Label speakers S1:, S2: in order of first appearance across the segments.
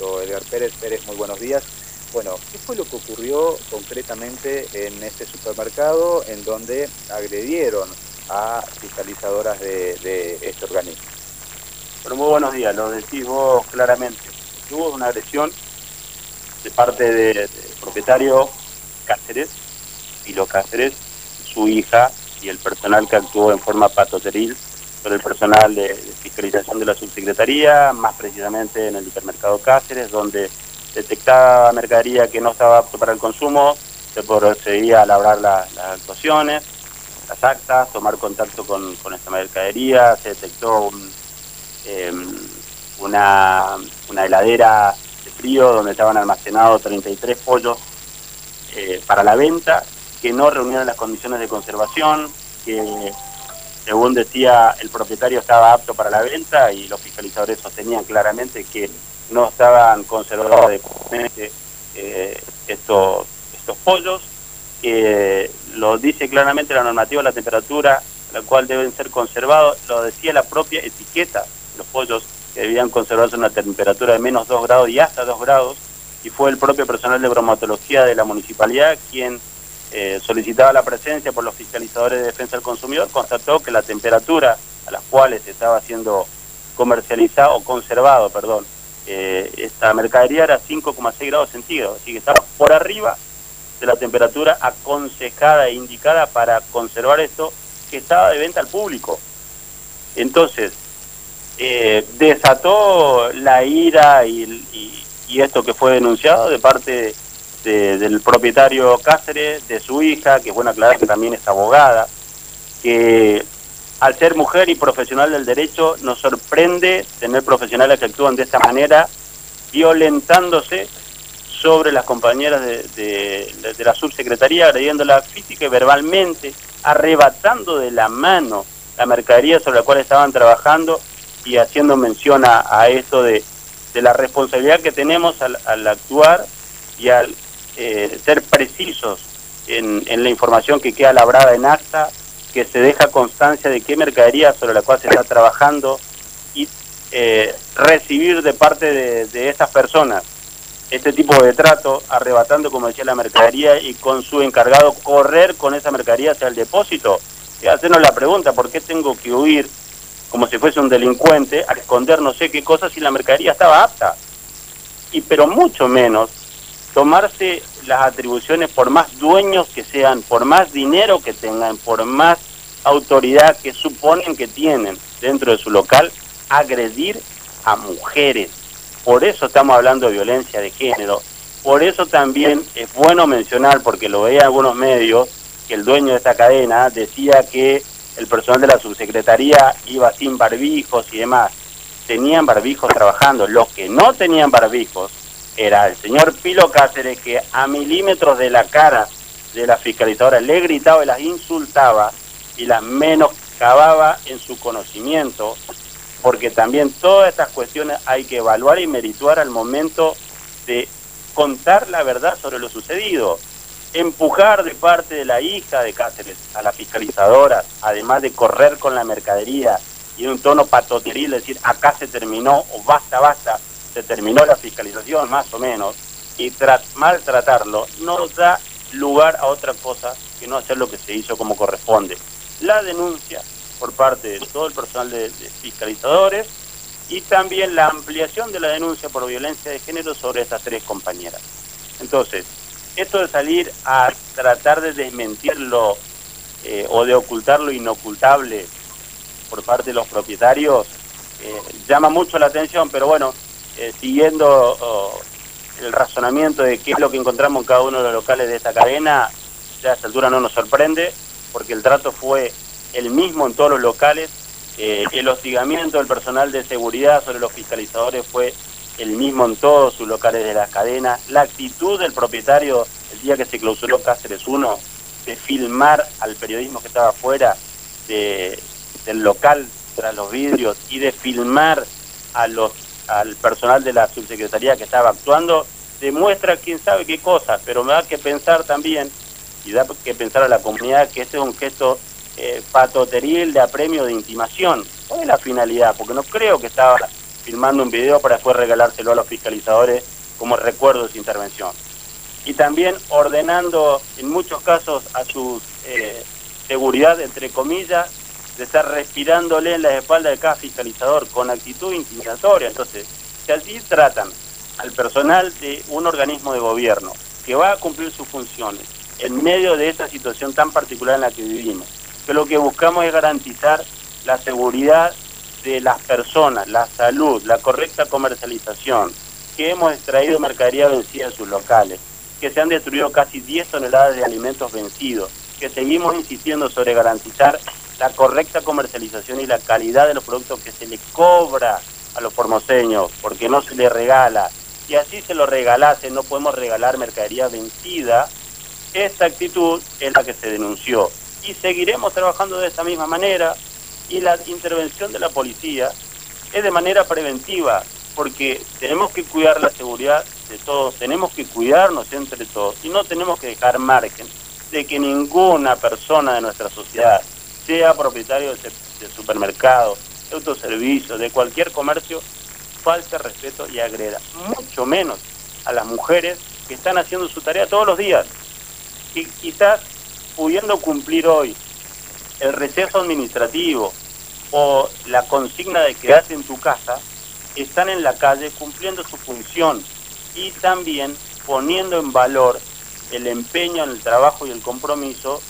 S1: Edgar Pérez. Pérez, muy buenos días. Bueno, ¿qué fue lo que ocurrió concretamente en este supermercado en donde agredieron a fiscalizadoras de, este organismo?
S2: Bueno, muy buenos días, lo decís vos claramente. Hubo una agresión de parte del propietario Cáceres, Pilo Cáceres, su hija y el personal que actuó en forma patoteril sobre el personal de, fiscalización de la subsecretaría, más precisamente en el hipermercado Cáceres, donde detectaba mercadería que no estaba apto para el consumo, se procedía a labrar las actuaciones, las actas, tomar contacto con, esta mercadería, se detectó em, una, una heladera de frío donde estaban almacenados 33 pollos eh, para la venta que no reunían las condiciones de conservación, que según decía el propietario estaba apto para la venta y los fiscalizadores sostenían claramente que no estaban conservados adecuadamente eh, estos, estos pollos, que lo dice claramente la normativa la temperatura la cual deben ser conservados, lo decía la propia etiqueta, los pollos que debían conservarse a una temperatura de menos 2 grados y hasta 2 grados, y fue el propio personal de bromatología de la municipalidad quien eh, solicitaba la presencia por los fiscalizadores de defensa del consumidor, constató que la temperatura a las cuales estaba siendo comercializado o conservado, perdón, eh, esta mercadería era 5,6 grados centígrados, así que estaba por arriba de la temperatura aconsejada e indicada para conservar esto que estaba de venta al público. Entonces, eh, desató la ira y, y, esto que fue denunciado de parte del propietario Cáceres, de su hija, que es bueno aclarar que también es abogada, que al ser mujer y profesional del derecho nos sorprende tener profesionales que actúan de esta manera, violentándose sobre las compañeras de, la subsecretaría, agrediéndola física y verbalmente, arrebatando de la mano la mercadería sobre la cual estaban trabajando y haciendo mención a, esto de, la responsabilidad que tenemos al actuar y al eh, ser precisos en, la información que queda labrada en acta, que se deja constancia de qué mercadería sobre la cual se está trabajando y eh, recibir de parte de, de estas personas este tipo de trato, arrebatando, como decía, la mercadería y con su encargado correr con esa mercadería hacia el depósito. Y hacernos la pregunta, ¿por qué tengo que huir como si fuese un delincuente a esconder no sé qué cosas si la mercadería estaba apta? Y pero mucho menos tomarse las atribuciones por más dueños que sean, por más dinero que tengan, por más autoridad que suponen que tienen dentro de su local, agredir a mujeres. Por eso estamos hablando de violencia de género. Por eso también es bueno mencionar, porque lo veía en algunos medios, que el dueño de esta cadena decía que el personal de la subsecretaría iba sin barbijos y demás. Tenían barbijos trabajando. Los que no tenían barbijos era el señor Pilo Cáceres que a milímetros de la cara de la fiscalizadora le gritaba y las insultaba y las menoscababa en su conocimiento, porque también todas estas cuestiones hay que evaluar y merituar al momento de contar la verdad sobre lo sucedido. Empujar de parte de la hija de Cáceres a la fiscalizadora, además de correr con la mercadería y en un tono patoteril, decir acá se terminó o basta, basta, se terminó la fiscalización más o menos y maltratarlo no da lugar a otra cosa que no hacer lo que se hizo como corresponde. La denuncia por parte de todo el personal de, fiscalizadores y también la ampliación de la denuncia por violencia de género sobre estas tres compañeras. Entonces, esto de salir a tratar de desmentirlo eh, o de ocultar lo inocultable por parte de los propietarios eh, llama mucho la atención, pero bueno, eh, siguiendo el razonamiento de qué es lo que encontramos en cada uno de los locales de esta cadena, ya a esta altura no nos sorprende, porque el trato fue el mismo en todos los locales, eh, el hostigamiento del personal de seguridad sobre los fiscalizadores fue el mismo en todos sus locales de la cadena, la actitud del propietario el día que se clausuró Cáceres 1 de filmar al periodismo que estaba afuera del local tras los vidrios y de filmar a los al personal de la subsecretaría que estaba actuando, demuestra quién sabe qué cosa, pero me da que pensar también, y da que pensar a la comunidad, que este es un gesto eh, patoteril de apremio de intimación. ¿Cuál es la finalidad? Porque no creo que estaba filmando un video para después regalárselo a los fiscalizadores como recuerdo de su intervención. Y también ordenando en muchos casos a su eh, seguridad, entre comillas, de estar respirándole en la espalda de cada fiscalizador con actitud intimidatoria. Entonces, si así tratan al personal de un organismo de gobierno que va a cumplir sus funciones en medio de esta situación tan particular en la que vivimos, que lo que buscamos es garantizar la seguridad de las personas, la salud, la correcta comercialización, que hemos extraído mercadería vencida de sus locales, que se han destruido casi 10 toneladas de alimentos vencidos, que seguimos insistiendo sobre garantizar la correcta comercialización y la calidad de los productos que se le cobra a los formoseños, porque no se le regala. Y así se lo regalase, no podemos regalar mercadería vencida. Esta actitud es la que se denunció. Y seguiremos trabajando de esta misma manera. Y la intervención de la policía es de manera preventiva, porque tenemos que cuidar la seguridad de todos, tenemos que cuidarnos entre todos y no tenemos que dejar margen de que ninguna persona de nuestra sociedad, sea propietario de, supermercado, de autoservicio, de cualquier comercio, falte respeto y agreda, mucho menos a las mujeres que están haciendo su tarea todos los días. Y quizás pudiendo cumplir hoy el receso administrativo o la consigna de quedarse en tu casa, están en la calle cumpliendo su función y también poniendo en valor el empeño en el trabajo y el compromiso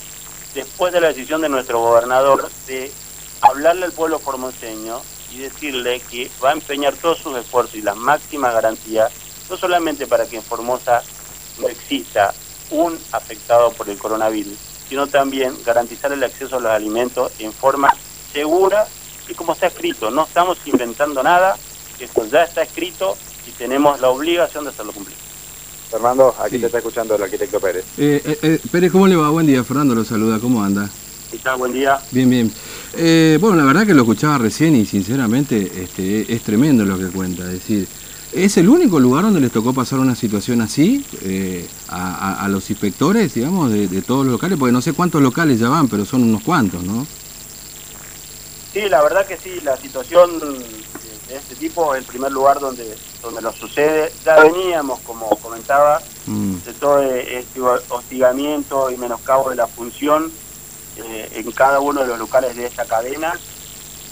S2: después de la decisión de nuestro gobernador de hablarle al pueblo formoseño y decirle que va a empeñar todos sus esfuerzos y las máximas garantías, no solamente para que en Formosa no exista un afectado por el coronavirus, sino también garantizar el acceso a los alimentos en forma segura y como está escrito. No estamos inventando nada, esto ya está escrito y tenemos la obligación de hacerlo cumplir.
S1: Fernando, aquí te está escuchando el arquitecto Pérez.
S3: Eh, eh, eh, Pérez, ¿cómo le va? Buen día, Fernando lo saluda, ¿cómo anda?
S2: ¿Qué tal? Buen día.
S3: Bien, bien. bueno, la verdad que lo escuchaba recién y sinceramente este, es tremendo lo que cuenta. Es decir, ¿es el único lugar donde les tocó pasar una situación así a, los inspectores, digamos, de, de, todos los locales? Porque no sé cuántos locales ya van, pero son unos cuantos, ¿no?
S2: Sí, la verdad que sí, la situación de este tipo el primer lugar donde, donde nos sucede. Ya veníamos, como comentaba, mm. de todo este hostigamiento y menoscabo de la función eh, en cada uno de los locales de esta cadena.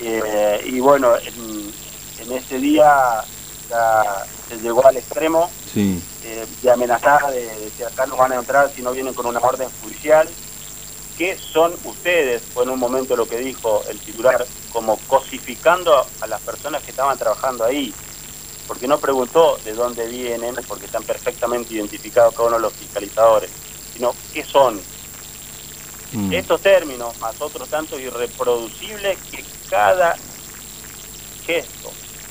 S2: Eh, y bueno, en, ese día ya se llegó al extremo eh, de amenazar de, de que acá nos van a entrar si no vienen con una orden judicial qué son ustedes, fue en un momento lo que dijo el titular, como cosificando a las personas que estaban trabajando ahí, porque no preguntó de dónde vienen, porque están perfectamente identificados cada uno de los fiscalizadores, sino qué son. Mm. Estos términos, más otros tantos irreproducibles, que cada gesto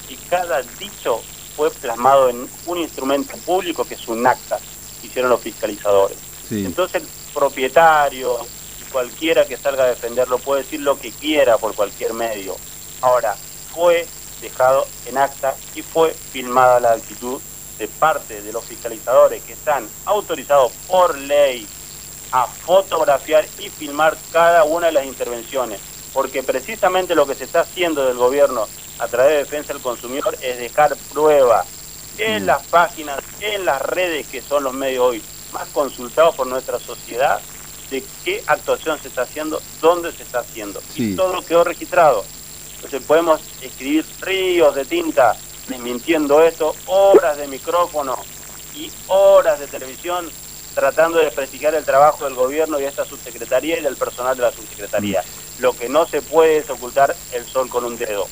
S2: y cada dicho fue plasmado en un instrumento público que es un acta que hicieron los fiscalizadores. Entonces el propietario, cualquiera que salga a defenderlo puede decir lo que quiera por cualquier medio. Ahora, fue dejado en acta y fue filmada la actitud de parte de los fiscalizadores que están autorizados por ley a fotografiar y filmar cada una de las intervenciones, porque precisamente lo que se está haciendo del gobierno a través de defensa del consumidor es dejar prueba en mm. las páginas, en las redes que son los medios hoy más consultados por nuestra sociedad, de qué actuación se está haciendo, dónde se está haciendo. Y todo quedó registrado. Entonces podemos escribir ríos de tinta desmintiendo esto, horas de micrófono y horas de televisión tratando de desprestigiar el trabajo del gobierno y de esta subsecretaría y del personal de la subsecretaría. Mm. Lo que no se puede es ocultar el sol con un dedo.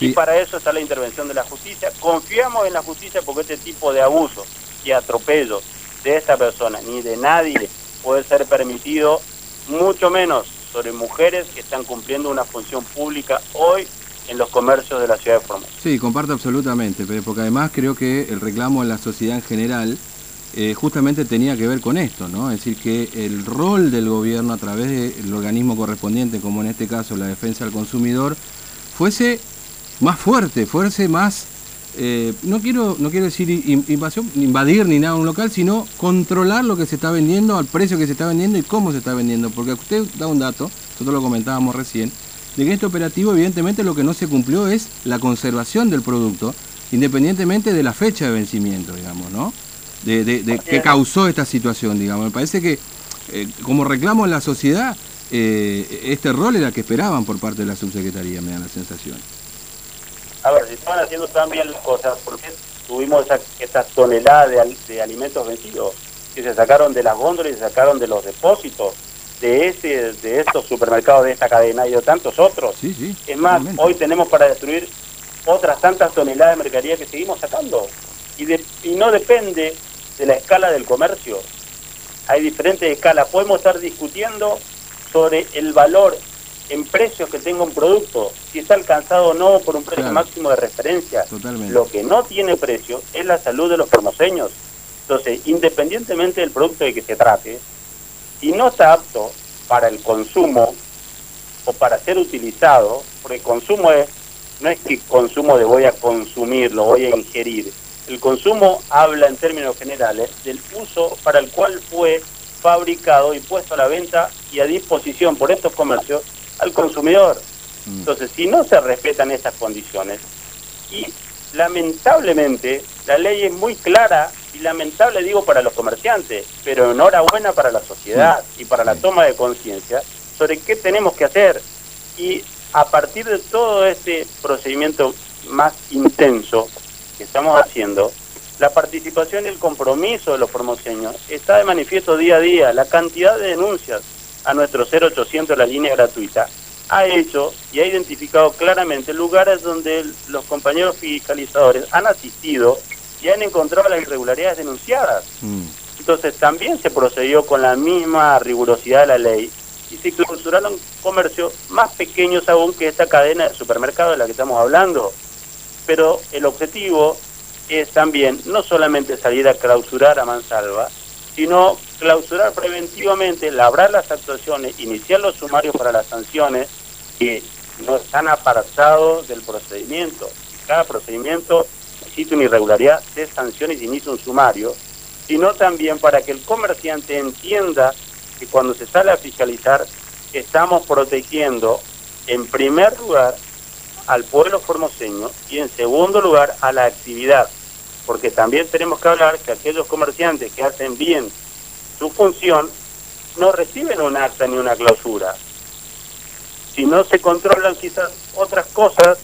S2: Y para eso está la intervención de la justicia. Confiamos en la justicia porque este tipo de abusos y atropellos de esta persona ni de nadie puede ser permitido, mucho menos sobre mujeres que están cumpliendo una función pública hoy en los comercios de la ciudad de Formosa.
S3: Sí, comparto absolutamente, porque además creo que el reclamo en la sociedad en general eh, justamente tenía que ver con esto, ¿no? Es decir, que el rol del gobierno a través del organismo correspondiente, como en este caso la defensa del consumidor, fuese más fuerte, fuese más eh, no quiero no quiero decir invasión, invadir ni nada un local, sino controlar lo que se está vendiendo, al precio que se está vendiendo y cómo se está vendiendo. Porque usted da un dato, nosotros lo comentábamos recién, de que este operativo evidentemente lo que no se cumplió es la conservación del producto, independientemente de la fecha de vencimiento, digamos, ¿no? De, de, qué causó esta situación, digamos. Me parece que eh, como reclamo en la sociedad, eh, este rol era que esperaban por parte de la subsecretaría, me da la sensación.
S2: A ver, si estaban haciendo tan bien las cosas, ¿por qué tuvimos esa, esa tonelada de, de alimentos vencidos? Que se sacaron de las góndolas y se sacaron de los depósitos de ese de estos supermercados de esta cadena y de tantos otros. es más, hoy tenemos para destruir otras tantas toneladas de mercadería que seguimos sacando. Y, de, y no depende de la escala del comercio. Hay diferentes escalas. Podemos estar discutiendo sobre el valor en precios que tenga un producto, si está alcanzado o no por un precio máximo de referencia. Lo que no tiene precio es la salud de los formoseños. Entonces, independientemente del producto de que se trate, si no está apto para el consumo o para ser utilizado, porque el consumo es, no es que consumo de voy a consumir, lo voy a ingerir. El consumo habla en términos generales del uso para el cual fue fabricado y puesto a la venta y a disposición por estos comercios al consumidor. Mm. Entonces, si no se respetan esas condiciones, y lamentablemente la ley es muy clara y lamentable digo para los comerciantes, pero enhorabuena para la sociedad y para la toma de conciencia sobre qué tenemos que hacer. Y a partir de todo este procedimiento más intenso que estamos haciendo, la participación y el compromiso de los promociones está de manifiesto día a día. La cantidad de denuncias a nuestro 0800, la línea gratuita, ha hecho y ha identificado claramente lugares donde los compañeros fiscalizadores han asistido y han encontrado las irregularidades denunciadas. Mm. Entonces también se procedió con la misma rigurosidad de la ley y se clausuraron comercios más pequeños aún que esta cadena de supermercados de la que estamos hablando. Pero el objetivo es también no solamente salir a clausurar a mansalva, sino clausurar preventivamente, labrar las actuaciones, iniciar los sumarios para las sanciones que no están apartados del procedimiento. Cada procedimiento necesita una irregularidad de sanciones y inicia un sumario, sino también para que el comerciante entienda que cuando se sale a fiscalizar estamos protegiendo en primer lugar al pueblo formoseño y en segundo lugar a la actividad, porque también tenemos que hablar que aquellos comerciantes que hacen bien su función no reciben un acta ni una clausura. Si no se controlan quizás otras cosas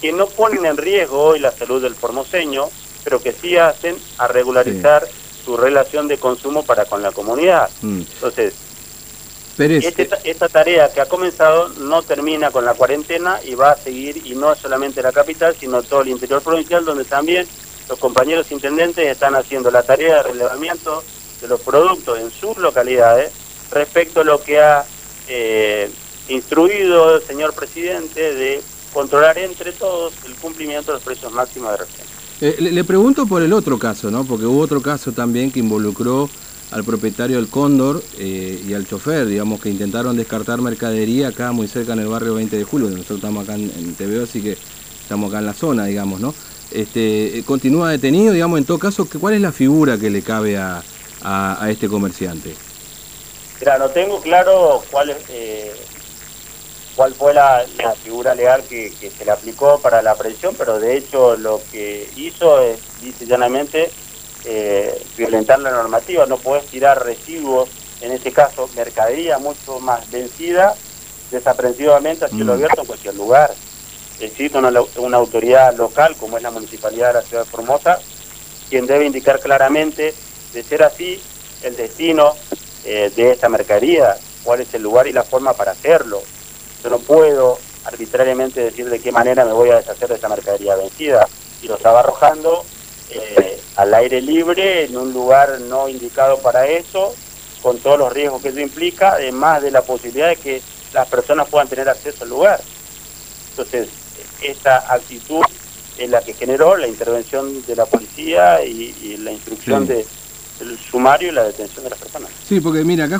S2: que no ponen en riesgo hoy la salud del formoseño, pero que sí hacen a regularizar su relación de consumo para con la comunidad. Mm. Entonces, este, esta tarea que ha comenzado no termina con la cuarentena y va a seguir, y no solamente la capital, sino todo el interior provincial, donde también los compañeros intendentes están haciendo la tarea de relevamiento de los productos en sus localidades respecto a lo que ha eh, instruido el señor presidente de controlar entre todos el cumplimiento de los precios máximos de referencia.
S3: Eh, le, pregunto por el otro caso, ¿no? Porque hubo otro caso también que involucró al propietario del Cóndor eh, y al chofer, digamos, que intentaron descartar mercadería acá muy cerca en el barrio 20 de julio. Nosotros estamos acá en, en TVO, así que estamos acá en la zona, digamos, ¿no? Este, eh, continúa detenido, digamos, en todo caso, ¿cuál es la figura que le cabe a, a, este comerciante?
S2: Mira, no tengo claro cuál es, cuál fue la, figura legal que, se le aplicó para la presión, pero de hecho lo que hizo es, dice llanamente, eh, violentar la normativa. No puedes tirar residuos, en este caso mercadería mucho más vencida, desaprensivamente a cielo mm. abierto en cualquier lugar. Existe una, una autoridad local, como es la Municipalidad de la Ciudad de Formosa, quien debe indicar claramente, de ser así, el destino eh, de esta mercadería, cuál es el lugar y la forma para hacerlo yo no puedo arbitrariamente decir de qué manera me voy a deshacer de esa mercadería vencida. Y lo estaba arrojando eh, al aire libre, en un lugar no indicado para eso, con todos los riesgos que eso implica, además de la posibilidad de que las personas puedan tener acceso al lugar. Entonces, esta actitud es la que generó la intervención de la policía y, la instrucción de, del sumario y la detención de las personas.
S3: Sí, porque mira, acá